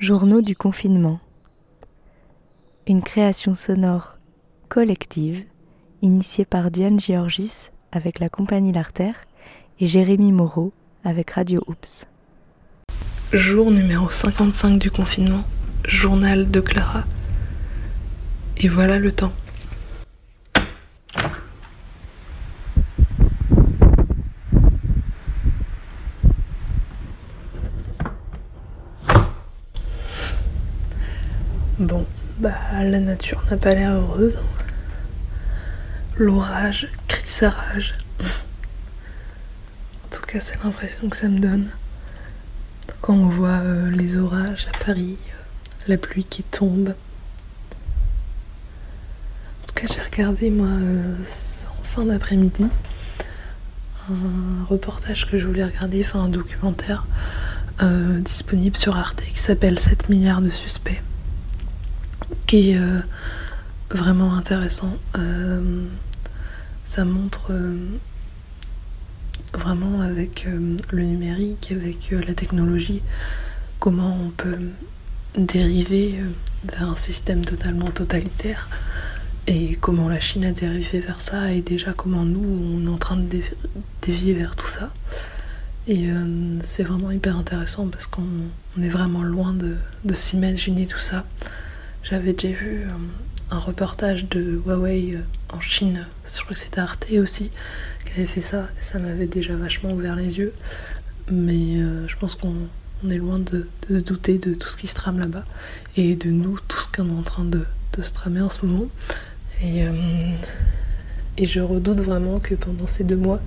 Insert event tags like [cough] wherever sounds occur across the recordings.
Journaux du confinement. Une création sonore collective initiée par Diane Georgis avec la compagnie L'Artère et Jérémy Moreau avec Radio Oops. Jour numéro 55 du confinement. Journal de Clara. Et voilà le temps. Bon, bah la nature n'a pas l'air heureuse. L'orage crie sa rage. En tout cas, c'est l'impression que ça me donne. Quand on voit euh, les orages à Paris, euh, la pluie qui tombe. En tout cas, j'ai regardé moi euh, en fin d'après-midi un reportage que je voulais regarder, enfin un documentaire disponible sur Arte qui s'appelle 7 milliards de suspects qui est euh, vraiment intéressant. Euh, ça montre euh, vraiment avec le numérique, avec la technologie, comment on peut dériver vers un système totalement totalitaire et comment la Chine a dérivé vers ça et déjà comment nous on est en train de dévier vers tout ça. Et c'est vraiment hyper intéressant parce qu'on est vraiment loin de, de s'imaginer tout ça. J'avais déjà vu euh, un reportage de Huawei euh, en Chine, je crois que c'était Arte aussi, qui avait fait ça, et ça m'avait déjà vachement ouvert les yeux. Mais euh, je pense qu'on est loin de, se douter de tout ce qui se trame là-bas, et de nous, tout ce qu'on est en train de, se tramer en ce moment. Et, je redoute vraiment que pendant ces deux mois,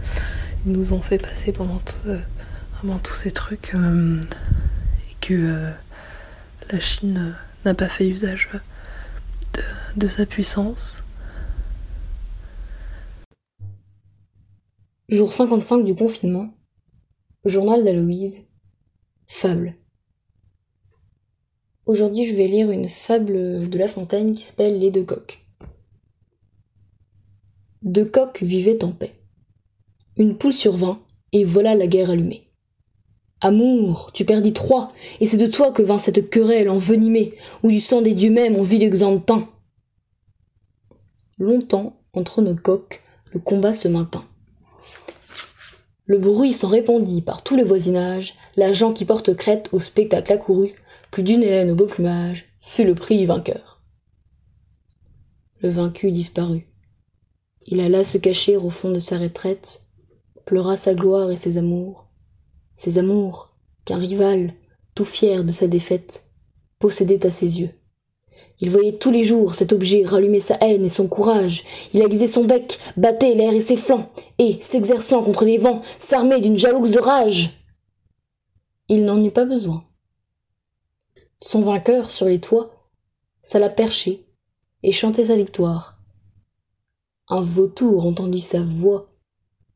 ils nous ont fait passer pendant vraiment tous ces trucs, et que la Chine n'a pas fait usage de, sa puissance. Jour 55 du confinement. Journal d'Aloïse. Fable. Aujourd'hui, je vais lire une fable de La Fontaine qui s'appelle Les deux coqs. Deux coqs vivaient en paix. Une poule survint, et voilà la guerre allumée. Amour, tu perdis trois, et c'est de toi que vint cette querelle envenimée, où du sang des dieux mêmes on vit l'exemptin. Longtemps, entre nos coqs, le combat se maintint. Le bruit s'en répandit par tout le voisinage, l'agent qui porte crête au spectacle accouru, plus d'une hélène au beau plumage, fut le prix du vainqueur. Le vaincu disparut. Il alla se cacher au fond de sa retraite, pleura sa gloire et ses amours, ses amours, qu'un rival, tout fier de sa défaite, possédait à ses yeux. Il voyait tous les jours cet objet rallumer sa haine et son courage. Il aiguisait son bec, battait l'air et ses flancs, et, s'exerçant contre les vents, s'armait d'une jalouse rage. Il n'en eut pas besoin. Son vainqueur, sur les toits, s'alla percher et chantait sa victoire. Un vautour entendit sa voix.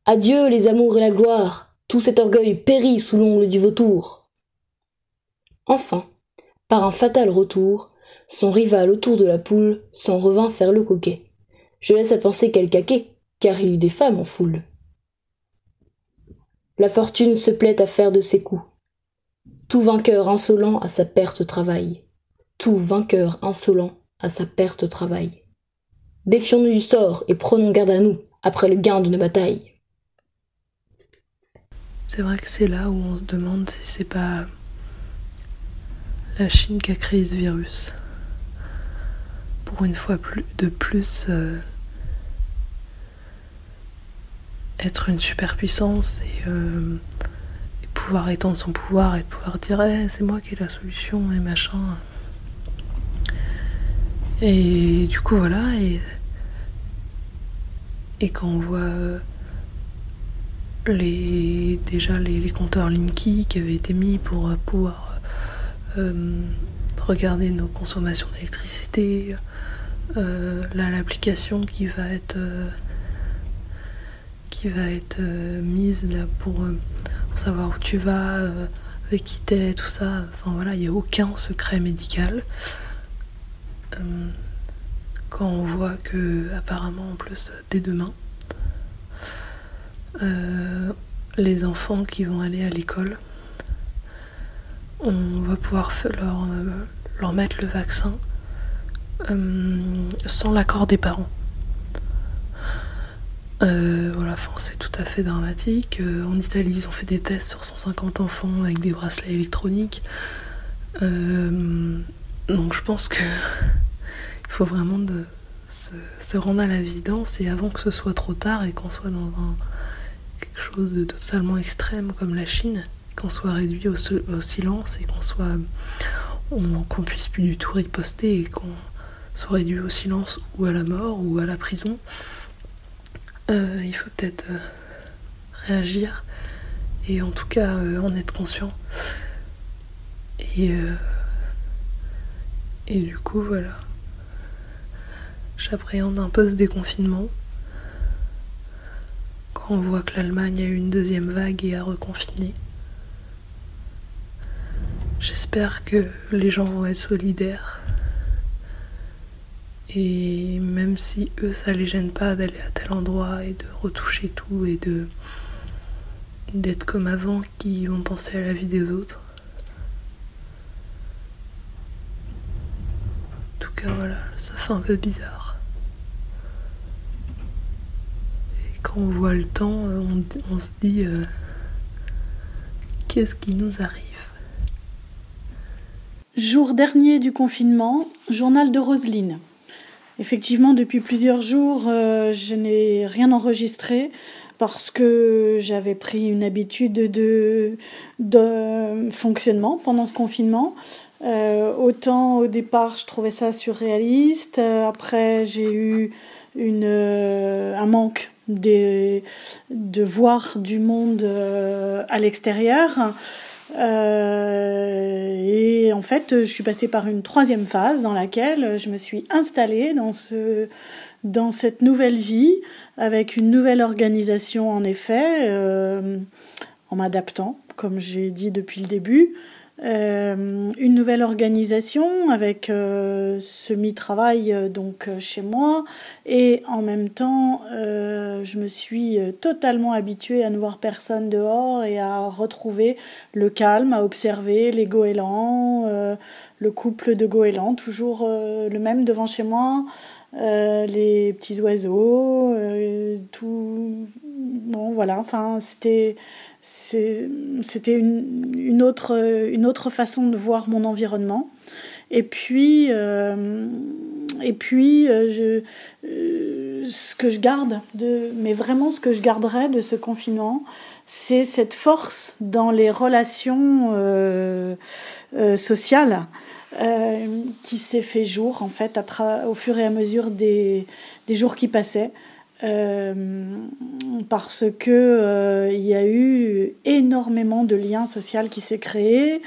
Adieu les amours et la gloire. Tout cet orgueil périt sous l'ongle du vautour. Enfin, par un fatal retour, son rival autour de la poule s'en revint faire le coquet. Je laisse à penser quel caquet, car il eut des femmes en foule. La fortune se plaît à faire de ses coups. Tout vainqueur insolent à sa perte travaille. Tout vainqueur insolent à sa perte travaille. Défions-nous du sort et prenons garde à nous après le gain d'une bataille. C'est vrai que c'est là où on se demande si c'est pas la Chine qui a créé ce virus. Pour une fois plus, de plus, euh, être une superpuissance et, euh, et, pouvoir étendre son pouvoir et pouvoir dire eh, c'est moi qui ai la solution et machin. Et du coup, voilà. Et, et quand on voit les, déjà les, compteurs Linky qui avaient été mis pour euh, pouvoir euh, regarder nos consommations d'électricité. Euh, l'application qui va être qui va être mise là pour, savoir où tu vas, avec qui t'es, tout ça. Enfin voilà, il n'y a aucun secret médical. quand on voit que apparemment en plus dès demain euh, les enfants qui vont aller à l'école on va pouvoir leur, leur mettre le vaccin sans l'accord des parents. Euh, voilà, c'est tout à fait dramatique. Euh, en Italie, ils ont fait des tests sur 150 enfants avec des bracelets électroniques. Euh, donc je pense que [laughs] il faut vraiment se, rendre à l'évidence et avant que ce soit trop tard et qu'on soit dans quelque chose de totalement extrême comme la Chine, qu'on soit réduit au, silence et qu'on soit qu'on puisse plus du tout riposter et qu'on soit réduit au silence ou à la mort ou à la prison. Euh, il faut peut-être euh, réagir et en tout cas euh, en être conscient. Et, et du coup, voilà. J'appréhende un peu ce déconfinement. On voit que l'Allemagne a eu une deuxième vague et a reconfiné. J'espère que les gens vont être solidaires et même si eux, ça les gêne pas d'aller à tel endroit et de retoucher tout et de d'être comme avant qui vont penser à la vie des autres. En tout cas, voilà, ça fait un peu bizarre. Et on voit le temps, on, se dit euh, qu'est-ce qui nous arrive? Jour dernier du confinement, journal de Roseline. Effectivement, depuis plusieurs jours, euh, je n'ai rien enregistré parce que j'avais pris une habitude de, fonctionnement pendant ce confinement. Euh, autant au départ, je trouvais ça surréaliste. après, j'ai eu une, euh, un manque de, voir du monde à l'extérieur. Euh, et en fait, je suis passée par une troisième phase dans laquelle je me suis installée dans, ce, dans cette nouvelle vie avec une nouvelle organisation en effet, euh, en m'adaptant, comme j'ai dit depuis le début. Euh, une nouvelle organisation avec euh, semi-travail euh, donc chez moi. Et en même temps je me suis totalement habituée à ne voir personne dehors et à retrouver le calme, à observer les goélands, le couple de goélands toujours le même devant chez moi, les petits oiseaux, tout bon voilà enfin c'était c'était une, autre, une autre façon de voir mon environnement. Et puis, euh, et puis euh, je, euh, ce que je garde, de, mais vraiment ce que je garderai de ce confinement, c'est cette force dans les relations sociales qui s'est fait jour en fait au fur et à mesure des, des jours qui passaient. Euh, parce que euh, il y a eu énormément de liens sociaux qui s'est créé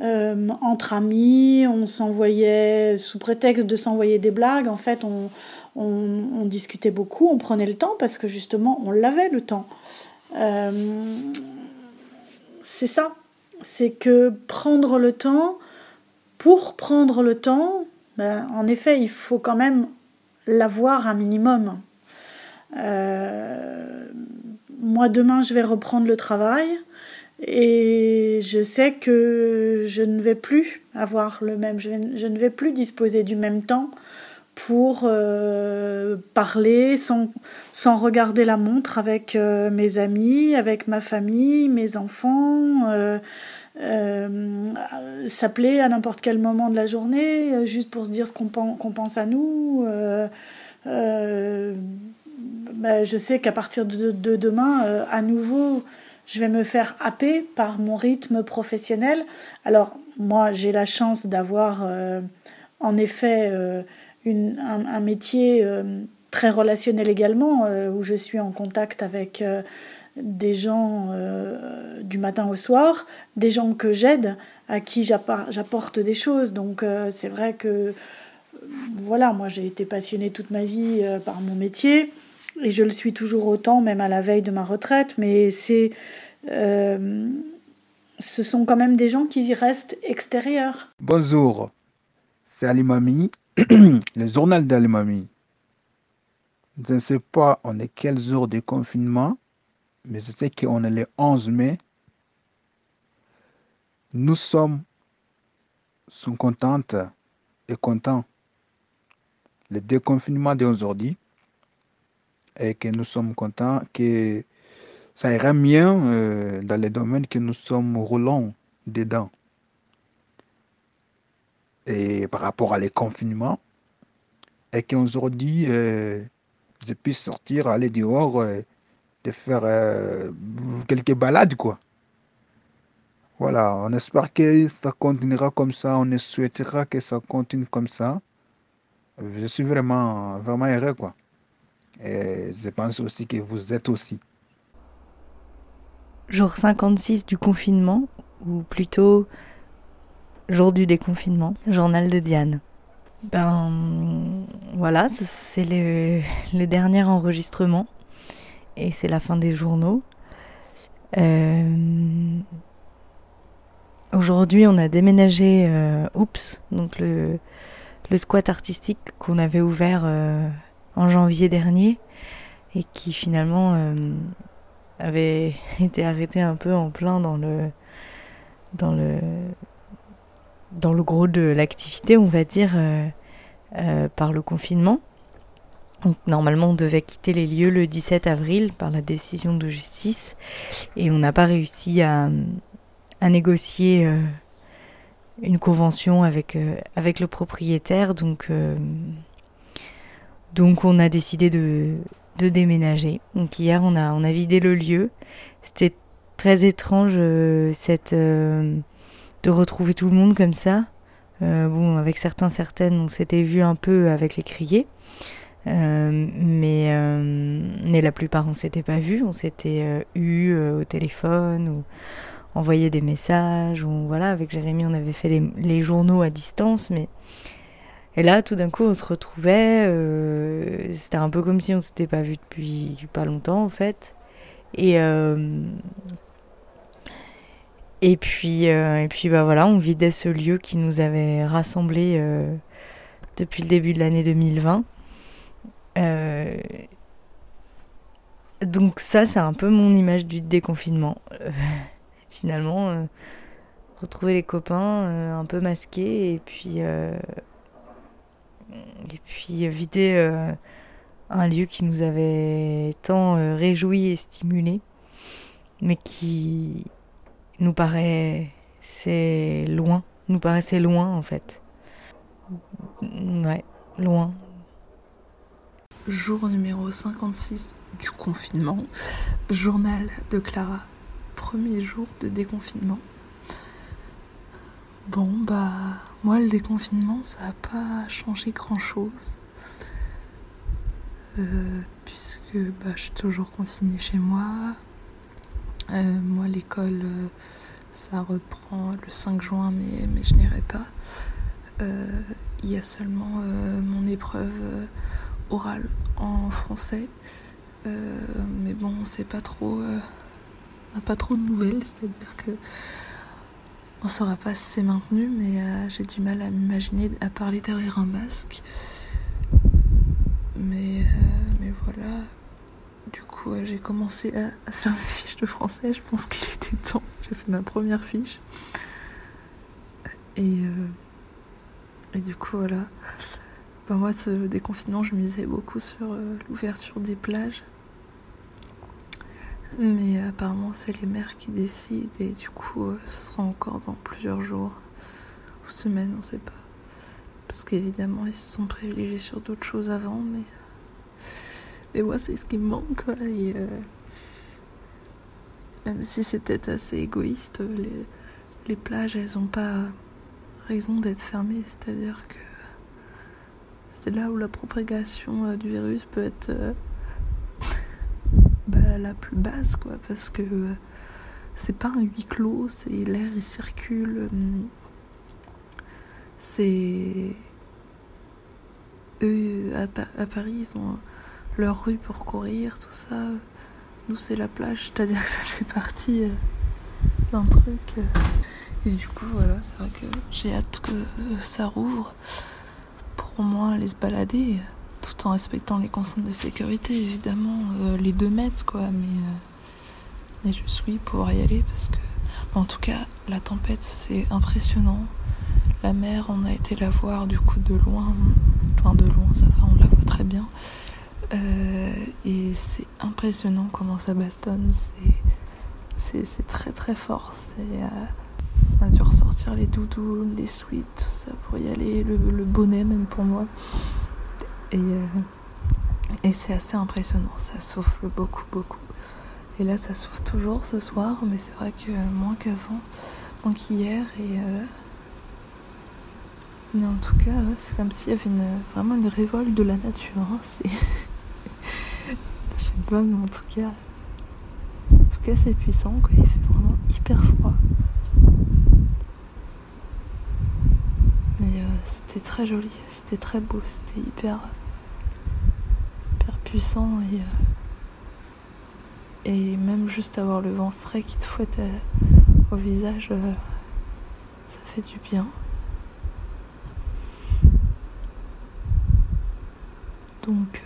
euh, entre amis. On s'envoyait sous prétexte de s'envoyer des blagues. En fait, on, discutait beaucoup, on prenait le temps parce que justement, on l'avait le temps. c'est ça, c'est que prendre le temps, pour prendre le temps, ben, en effet, il faut quand même l'avoir un minimum. Euh, moi, demain, je vais reprendre le travail et je sais que je ne vais plus avoir le même, je, ne vais plus disposer du même temps pour euh, parler sans, sans regarder la montre avec euh, mes amis, avec ma famille, mes enfants, s'appeler à n'importe quel moment de la journée juste pour se dire ce qu'on pense à nous. Bah, je sais qu'à partir de, demain, euh, à nouveau, je vais me faire happer par mon rythme professionnel. Alors, moi, j'ai la chance d'avoir, euh, en effet, euh, un, métier très relationnel également, où je suis en contact avec des gens du matin au soir, des gens que j'aide, à qui j'apporte des choses. Donc, c'est vrai que, voilà, moi, j'ai été passionnée toute ma vie par mon métier et je le suis toujours autant, même à la veille de ma retraite, mais c'est, euh, ce sont quand même des gens qui restent extérieurs. Bonjour, c'est Alimami, [clears throat] le journal d'Alimami. Je ne sais pas on est quel jour de confinement, mais je sais qu'on est le 11 mai. Nous sommes sont contentes et contents. Le déconfinement d'aujourd'hui et que nous sommes contents que ça ira mieux euh, dans les domaines que nous sommes roulants dedans. Et par rapport à les confinements, et qu'aujourd'hui, euh, je puisse sortir, aller dehors, euh, de faire quelques balades, quoi. Voilà, on espère que ça continuera comme ça, on souhaitera que ça continue comme ça. Je suis vraiment, vraiment heureux, quoi. Et je pense aussi que vous êtes aussi. Jour 56 du confinement, ou plutôt jour du déconfinement, journal de Diane. Ben voilà, c'est le, dernier enregistrement et c'est la fin des journaux. Euh, Aujourd'hui, on a déménagé euh, Oups, donc le, le squat artistique qu'on avait ouvert euh, en janvier dernier et qui finalement euh, avait [laughs] été arrêté un peu en plein dans le dans le dans le gros de l'activité, on va dire, par le confinement. Donc, normalement, on devait quitter les lieux le 17 avril par la décision de justice et on n'a pas réussi à, à négocier euh, une convention avec, euh, avec le propriétaire. Donc, euh, donc on a décidé de, de, déménager. Donc hier, on a, on a vidé le lieu. C'était très étrange cette, de retrouver tout le monde comme ça. bon, avec certains, certaines, on s'était vu un peu avec les criers. mais, mais la plupart on s'était pas vu, on s'était eu au téléphone ou envoyer des messages. Ou, voilà, avec Jérémy, on avait fait les, journaux à distance. Mais... Et là, tout d'un coup, on se retrouvait. Euh, c'était un peu comme si on s'était pas vu depuis pas longtemps, en fait. Et. Euh, et puis, euh, et puis bah voilà, on vidait ce lieu qui nous avait rassemblés depuis le début de l'année 2020. donc ça, c'est un peu mon image du déconfinement [laughs] finalement euh, retrouver les copains euh, un peu masqués et puis euh, et puis vider un lieu qui nous avait tant réjoui et stimulé mais qui nous paraissait loin nous paraissait loin en fait. Ouais loin. Jour numéro 56 du confinement. Journal de Clara. Premier jour de déconfinement. Bon, bah, moi, le déconfinement, ça n'a pas changé grand-chose. Euh, puisque bah, je suis toujours confinée chez moi. Euh, moi, l'école, euh, ça reprend le 5 juin, mais, je n'irai pas. Il y a seulement mon épreuve orale en français. mais bon, on sait pas trop n'a pas trop de nouvelles, c'est-à-dire que on saura pas si c'est maintenu, mais euh, j'ai du mal à m'imaginer à parler derrière un masque. Mais, euh, mais voilà. Du coup, j'ai commencé à, faire ma fiche de français. Je pense qu'il était temps. J'ai fait ma première fiche. Et, euh, et du coup, voilà. Bah, moi, ce déconfinement, je misais beaucoup sur l'ouverture des plages. Mais apparemment, c'est les mères qui décident et du coup, euh, ce sera encore dans plusieurs jours ou semaines, on sait pas. Parce qu'évidemment, ils se sont privilégiés sur d'autres choses avant, mais. Mais moi, c'est ce qui me manque, quoi. Et, euh, Même si c'est peut-être assez égoïste, les, les plages, elles ont pas raison d'être fermées. C'est-à-dire que c'est là où la propagation euh, du virus peut être bah, la plus basse, quoi, parce que euh, c'est pas un huis clos, c'est l'air il circule. Euh, c'est. Eux, à, Paris, ils ont leur rue pour courir, tout ça. Nous, c'est la plage, c'est-à-dire [laughs] que ça fait partie euh, d'un truc. Et du coup, voilà, c'est vrai que j'ai hâte que ça rouvre pour au moins aller se balader en respectant les consignes de sécurité, évidemment, euh, les deux mètres, quoi. Mais, euh, mais je suis pouvoir y aller parce que, en tout cas, la tempête, c'est impressionnant. La mer, on a été la voir du coup de loin, enfin de loin, ça va, on la voit très bien. Euh, et c'est impressionnant comment ça bastonne, c'est très très fort. Euh, on a dû ressortir les doudous, les sweats, tout ça pour y aller, le, bonnet même pour moi. Et, euh, et c'est assez impressionnant, ça souffle beaucoup beaucoup. Et là ça souffle toujours ce soir, mais c'est vrai que moins qu'avant, moins qu'hier. Et mais en tout cas, c'est comme s'il y avait vraiment une révolte de la nature. Hein. [laughs] Je sais pas, mais en tout cas, en tout cas, c'est puissant. Il fait vraiment hyper froid. Mais euh, c'était très joli, c'était très beau, c'était hyper puissant et, euh, et même juste avoir le vent frais qui te fouette euh, au visage, ça fait du bien. Donc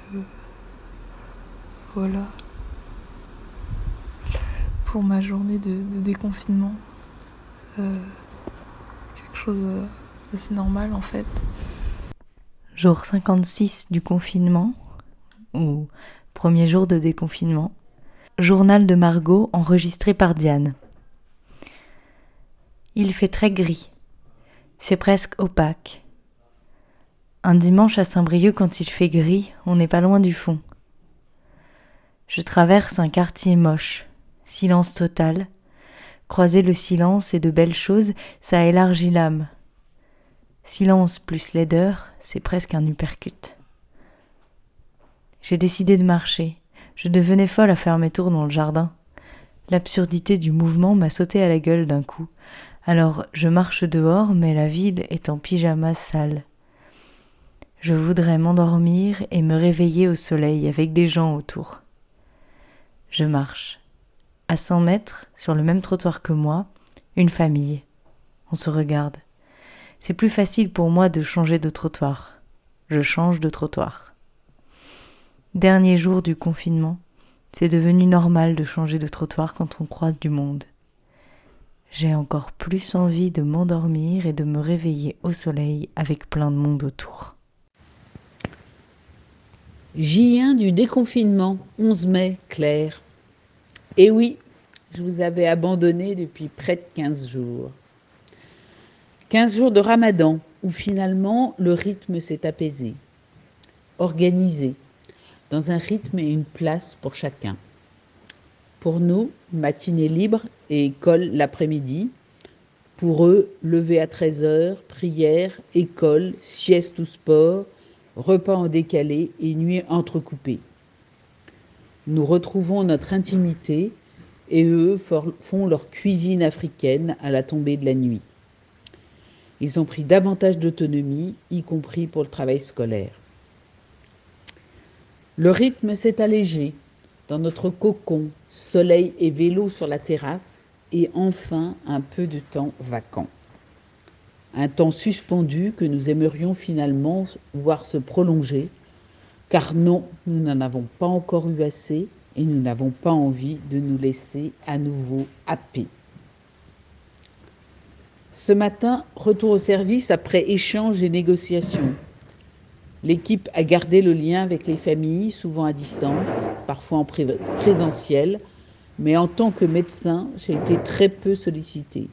voilà. Pour ma journée de, déconfinement. Euh, quelque chose d'assez normal en fait. Jour 56 du confinement, ou premier jour de déconfinement. Journal de Margot enregistré par Diane. Il fait très gris. C'est presque opaque. Un dimanche à Saint-Brieuc, quand il fait gris, on n'est pas loin du fond. Je traverse un quartier moche. Silence total. Croiser le silence et de belles choses, ça élargit l'âme. Silence plus laideur, c'est presque un uppercut. J'ai décidé de marcher. Je devenais folle à faire mes tours dans le jardin. L'absurdité du mouvement m'a sauté à la gueule d'un coup. Alors je marche dehors, mais la ville est en pyjama sale. Je voudrais m'endormir et me réveiller au soleil avec des gens autour. Je marche. À cent mètres, sur le même trottoir que moi, une famille. On se regarde. C'est plus facile pour moi de changer de trottoir. Je change de trottoir. Dernier jour du confinement, c'est devenu normal de changer de trottoir quand on croise du monde. J'ai encore plus envie de m'endormir et de me réveiller au soleil avec plein de monde autour. J1 du déconfinement, 11 mai, Claire. Et oui, je vous avais abandonné depuis près de 15 jours. 15 jours de ramadan où finalement le rythme s'est apaisé, organisé, dans un rythme et une place pour chacun. Pour nous, matinée libre et école l'après-midi. Pour eux, lever à 13h, prière, école, sieste ou sport, repas en décalé et nuit entrecoupée. Nous retrouvons notre intimité et eux font leur cuisine africaine à la tombée de la nuit. Ils ont pris davantage d'autonomie, y compris pour le travail scolaire. Le rythme s'est allégé dans notre cocon, soleil et vélo sur la terrasse, et enfin un peu de temps vacant un temps suspendu que nous aimerions finalement voir se prolonger, car non, nous n'en avons pas encore eu assez et nous n'avons pas envie de nous laisser à nouveau happer. Ce matin, retour au service après échange et négociations. L'équipe a gardé le lien avec les familles, souvent à distance, parfois en présentiel, mais en tant que médecin, j'ai été très peu sollicité.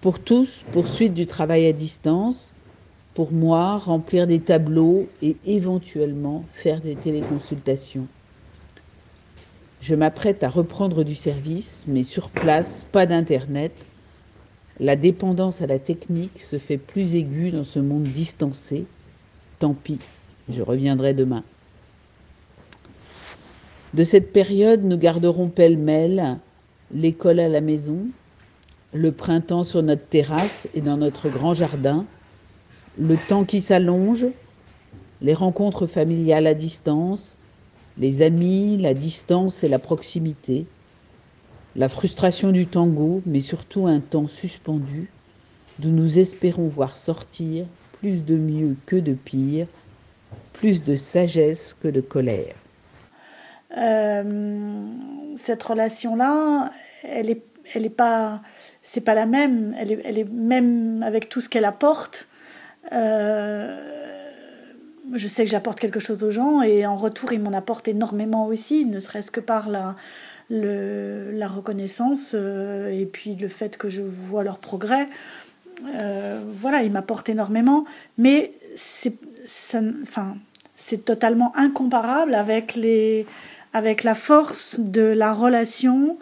Pour tous, poursuite du travail à distance. Pour moi, remplir des tableaux et éventuellement faire des téléconsultations. Je m'apprête à reprendre du service, mais sur place, pas d'Internet. La dépendance à la technique se fait plus aiguë dans ce monde distancé. Tant pis, je reviendrai demain. De cette période, nous garderons pêle-mêle l'école à la maison, le printemps sur notre terrasse et dans notre grand jardin, le temps qui s'allonge, les rencontres familiales à distance, les amis, la distance et la proximité, la frustration du tango, mais surtout un temps suspendu, d'où nous espérons voir sortir plus de mieux que de pire, plus de sagesse que de colère. Euh, cette relation-là, elle n'est elle est pas c'est pas la même. Elle est, elle est même avec tout ce qu'elle apporte. Euh, je sais que j'apporte quelque chose aux gens et en retour, ils m'en apportent énormément aussi, ne serait-ce que par la reconnaissance euh, et puis le fait que je vois leur progrès. Euh, voilà, ils m'apportent énormément, mais c'est, enfin, c'est totalement incomparable avec, les, avec la force de la relation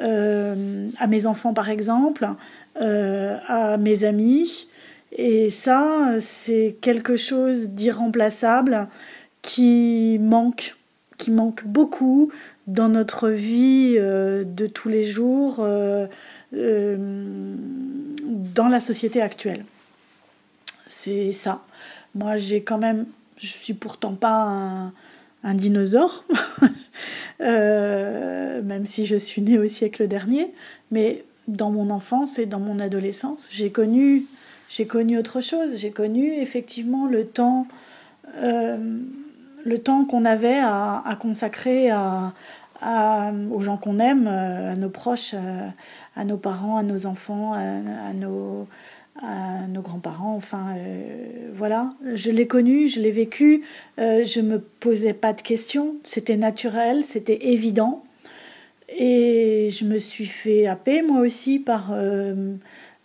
euh, à mes enfants, par exemple, à mes amis. Et ça, c'est quelque chose d'irremplaçable qui manque, qui manque beaucoup dans notre vie euh, de tous les jours, euh, euh, dans la société actuelle. C'est ça. Moi, j'ai quand même, je suis pourtant pas un, dinosaure, [laughs] même si je suis née au siècle dernier, mais dans mon enfance et dans mon adolescence, j'ai connu j'ai connu autre chose. J'ai connu effectivement le temps, euh, le temps qu'on avait à, consacrer à, aux gens qu'on aime, euh, à nos proches, euh, à, nos parents, à nos enfants, à, nos, à nos grands-parents. Enfin, voilà. Je l'ai connu, je l'ai vécu. je me posais pas de questions. C'était naturel, c'était évident. Et je me suis fait happer moi aussi par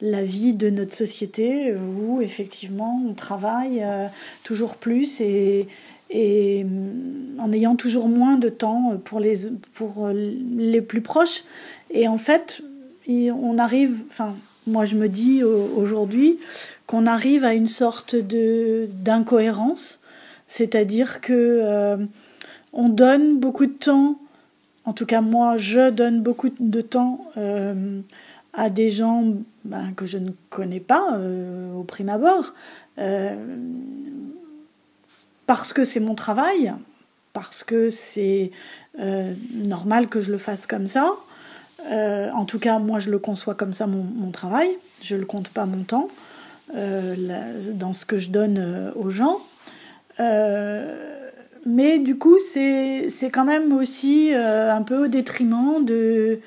la vie de notre société euh, où effectivement on travaille euh, toujours plus et, et mm, en ayant toujours moins de temps pour les, pour les plus proches. Et en fait, on arrive, enfin, moi je me dis aujourd'hui qu'on arrive à une sorte de d'incohérence, c'est-à-dire que euh, on donne beaucoup de temps, en tout cas moi je donne beaucoup de temps à des gens ben, que je ne connais pas euh, au prime abord, euh, parce que c'est mon travail, parce que c'est euh, normal que je le fasse comme ça. en tout cas, moi, je le conçois comme ça, mon, travail. Je ne le compte pas mon temps dans ce que je donne aux gens. mais du coup, c'est quand même aussi un peu au détriment de,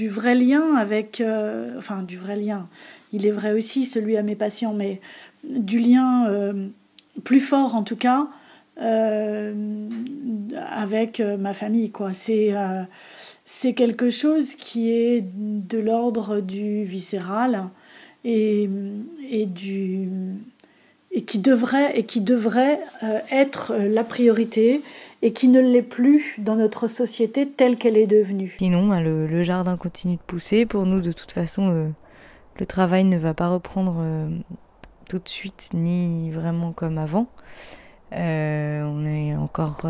du vrai lien avec, euh, enfin du vrai lien, il est vrai aussi celui à mes patients, mais du lien euh, plus fort en tout cas euh, avec ma famille. Quoi. C'est, c'est quelque chose qui est de l'ordre du viscéral et, et du et qui devrait, et qui devrait euh, être euh, la priorité et qui ne l'est plus dans notre société telle qu'elle est devenue. Sinon, ben, le, jardin continue de pousser. Pour nous, de toute façon, euh, le travail ne va pas reprendre tout de suite, ni vraiment comme avant. on est encore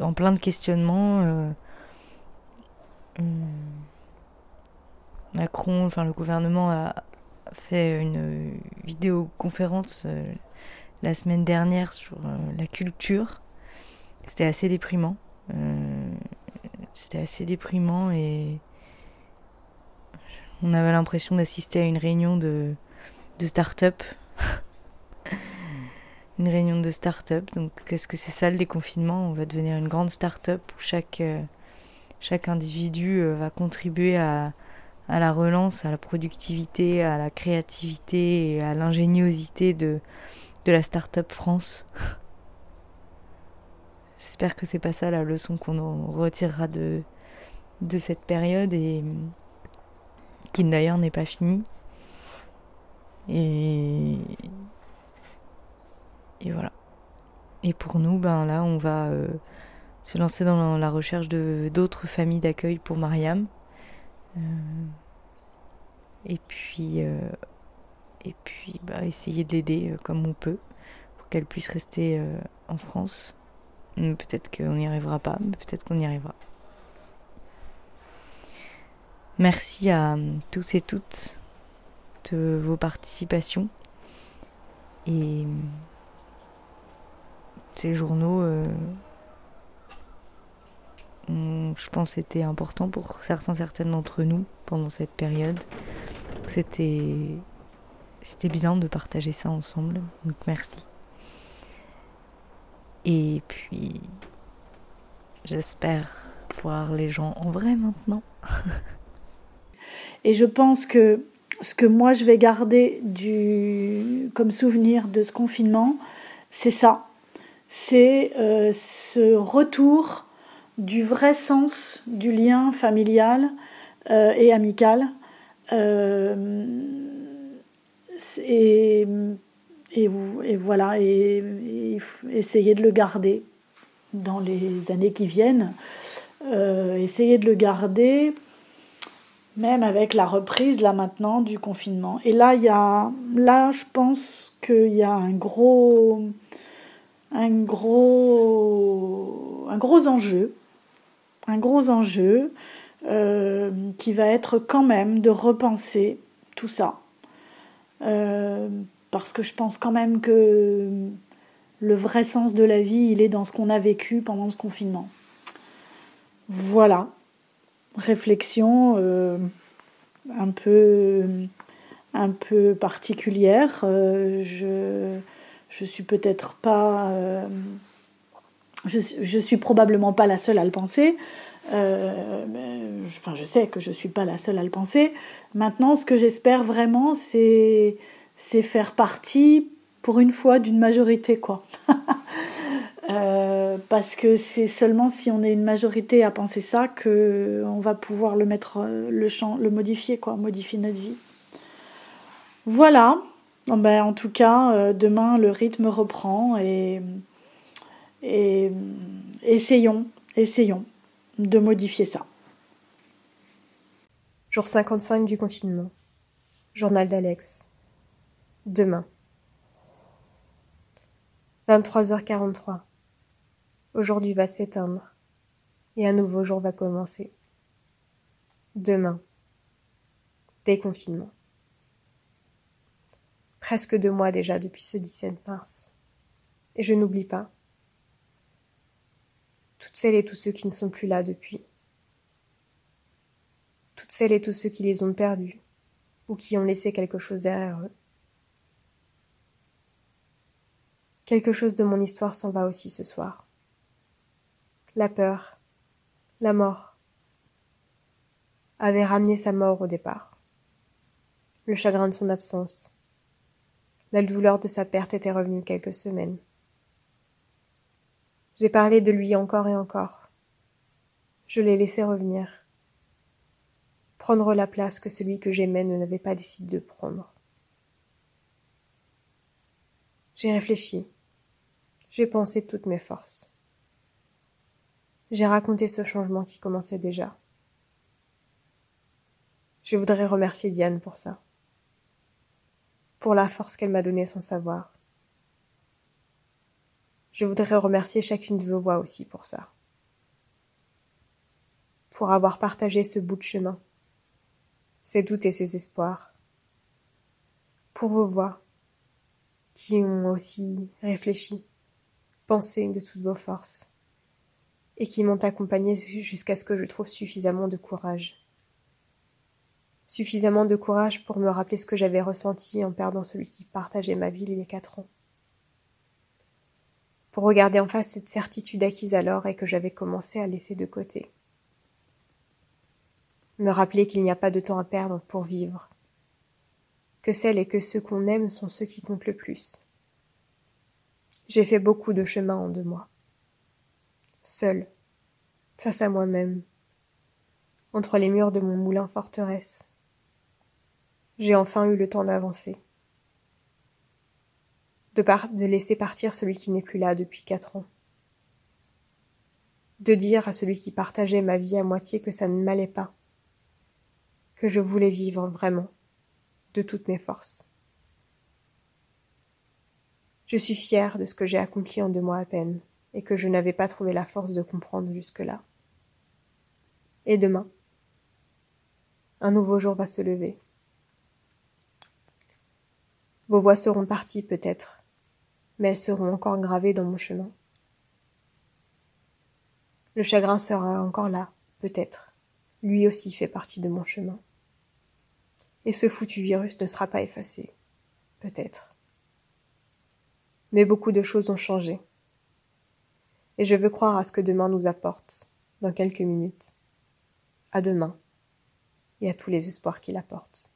en plein de questionnements. Macron, enfin le gouvernement a, fait une vidéoconférence euh, la semaine dernière sur euh, la culture. C'était assez déprimant. Euh, c'était assez déprimant et on avait l'impression d'assister à une réunion de, de start-up. [laughs] une réunion de start-up. Donc, qu'est-ce que c'est ça le déconfinement? On va devenir une grande start-up où chaque, chaque individu va contribuer à, la relance, à la productivité, à la créativité et à l'ingéniosité de, de la start-up France. [laughs] J'espère que c'est pas ça la leçon qu'on retirera de, de cette période et qui d'ailleurs n'est pas finie. Et, voilà. Et pour nous, ben là, on va euh, se lancer dans la recherche de d'autres familles d'accueil pour Mariam. Euh, et puis, euh, et puis bah, essayer de l'aider comme on peut pour qu'elle puisse rester en France. Peut-être qu'on n'y arrivera pas, mais peut-être qu'on y arrivera. Merci à tous et toutes de vos participations. Et ces journaux, je pense, étaient importants pour certains, certaines d'entre nous pendant cette période. C'était c'était bien de partager ça ensemble. Donc merci. Et puis j'espère voir les gens en vrai maintenant. Et je pense que ce que moi je vais garder comme souvenir de ce confinement, c'est ça. C'est euh, ce retour du vrai sens du lien familial euh, et amical. Euh, et, voilà, et, essayer de le garder dans les années qui viennent. essayer de le garder même avec la reprise là maintenant du confinement. Et là, il y a, là, je pense qu'il y a un gros, un gros, un gros enjeu, un gros enjeu euh, qui va être quand même de repenser tout ça, euh, parce que je pense quand même que le vrai sens de la vie, il est dans ce qu'on a vécu pendant ce confinement. Voilà réflexion euh, un peu un peu particulière. Euh, je je suis peut-être pas euh, je, je suis probablement pas la seule à le penser. enfin, je sais que je suis pas la seule à le penser. Maintenant, ce que j'espère vraiment, c'est faire partie pour une fois d'une majorité quoi. [laughs] Euh, parce que c'est seulement si on est une majorité à penser ça que on va pouvoir le mettre euh, le le modifier quoi, modifier notre vie. Voilà. ben, en tout cas, euh, demain le rythme reprend et, et essayons, essayons de modifier ça. Jour 55 du confinement. Journal d'Alex. Demain. 23h43. Aujourd'hui va s'éteindre et un nouveau jour va commencer. Demain, déconfinement. Presque deux mois déjà depuis ce 17 mars. Et je n'oublie pas. Toutes celles et tous ceux qui ne sont plus là depuis. Toutes celles et tous ceux qui les ont perdus ou qui ont laissé quelque chose derrière eux. Quelque chose de mon histoire s'en va aussi ce soir la peur, la mort, avait ramené sa mort au départ. Le chagrin de son absence, la douleur de sa perte était revenue quelques semaines. J'ai parlé de lui encore et encore. Je l'ai laissé revenir, prendre la place que celui que j'aimais ne n'avait pas décidé de prendre. J'ai réfléchi, j'ai pensé toutes mes forces. J'ai raconté ce changement qui commençait déjà. Je voudrais remercier Diane pour ça. Pour la force qu'elle m'a donnée sans savoir. Je voudrais remercier chacune de vos voix aussi pour ça. Pour avoir partagé ce bout de chemin, ses doutes et ses espoirs. Pour vos voix, qui ont aussi réfléchi, pensé de toutes vos forces et qui m'ont accompagné jusqu'à ce que je trouve suffisamment de courage. Suffisamment de courage pour me rappeler ce que j'avais ressenti en perdant celui qui partageait ma vie il y a quatre ans. Pour regarder en face cette certitude acquise alors et que j'avais commencé à laisser de côté. Me rappeler qu'il n'y a pas de temps à perdre pour vivre. Que celles et que ceux qu'on aime sont ceux qui comptent le plus. J'ai fait beaucoup de chemin en deux mois seul, face à moi-même, entre les murs de mon moulin forteresse. J'ai enfin eu le temps d'avancer, de, de laisser partir celui qui n'est plus là depuis quatre ans, de dire à celui qui partageait ma vie à moitié que ça ne m'allait pas, que je voulais vivre vraiment, de toutes mes forces. Je suis fière de ce que j'ai accompli en deux mois à peine et que je n'avais pas trouvé la force de comprendre jusque-là. Et demain, un nouveau jour va se lever. Vos voix seront parties peut-être, mais elles seront encore gravées dans mon chemin. Le chagrin sera encore là, peut-être. Lui aussi fait partie de mon chemin. Et ce foutu virus ne sera pas effacé, peut-être. Mais beaucoup de choses ont changé et je veux croire à ce que demain nous apporte, dans quelques minutes. À demain et à tous les espoirs qu'il apporte.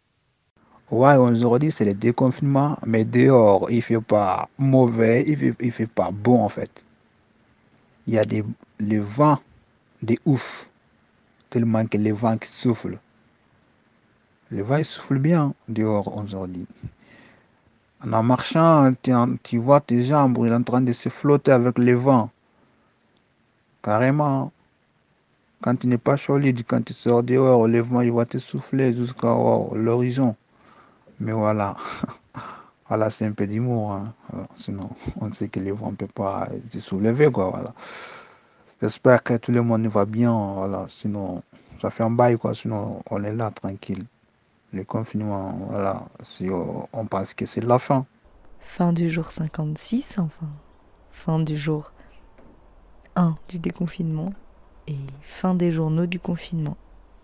Ouais, aujourd'hui c'est le déconfinement, mais dehors il fait pas mauvais, il fait, il fait pas bon en fait. Il y a des le vent des ouf, tellement que le vent qui souffle. Le vent il souffle bien dehors aujourd'hui. En marchant, tu, tu vois tes jambes, en train de se flotter avec le vent. Carrément. Quand tu n'es pas solide, quand tu sors dehors, le vent il va te souffler jusqu'à l'horizon. Mais [laughs] voilà, c'est un peu d'humour. Hein. Sinon, [laughs] on sait que le vent ne peut pas se soulever, quoi. Voilà. J'espère que tout le monde va bien. Voilà. Sinon, ça fait un bail, quoi. Sinon, on est là, tranquille. Le confinement, voilà. Si on pense que c'est la fin. Fin du jour 56, enfin. Fin du jour 1 du déconfinement et fin des journaux du confinement.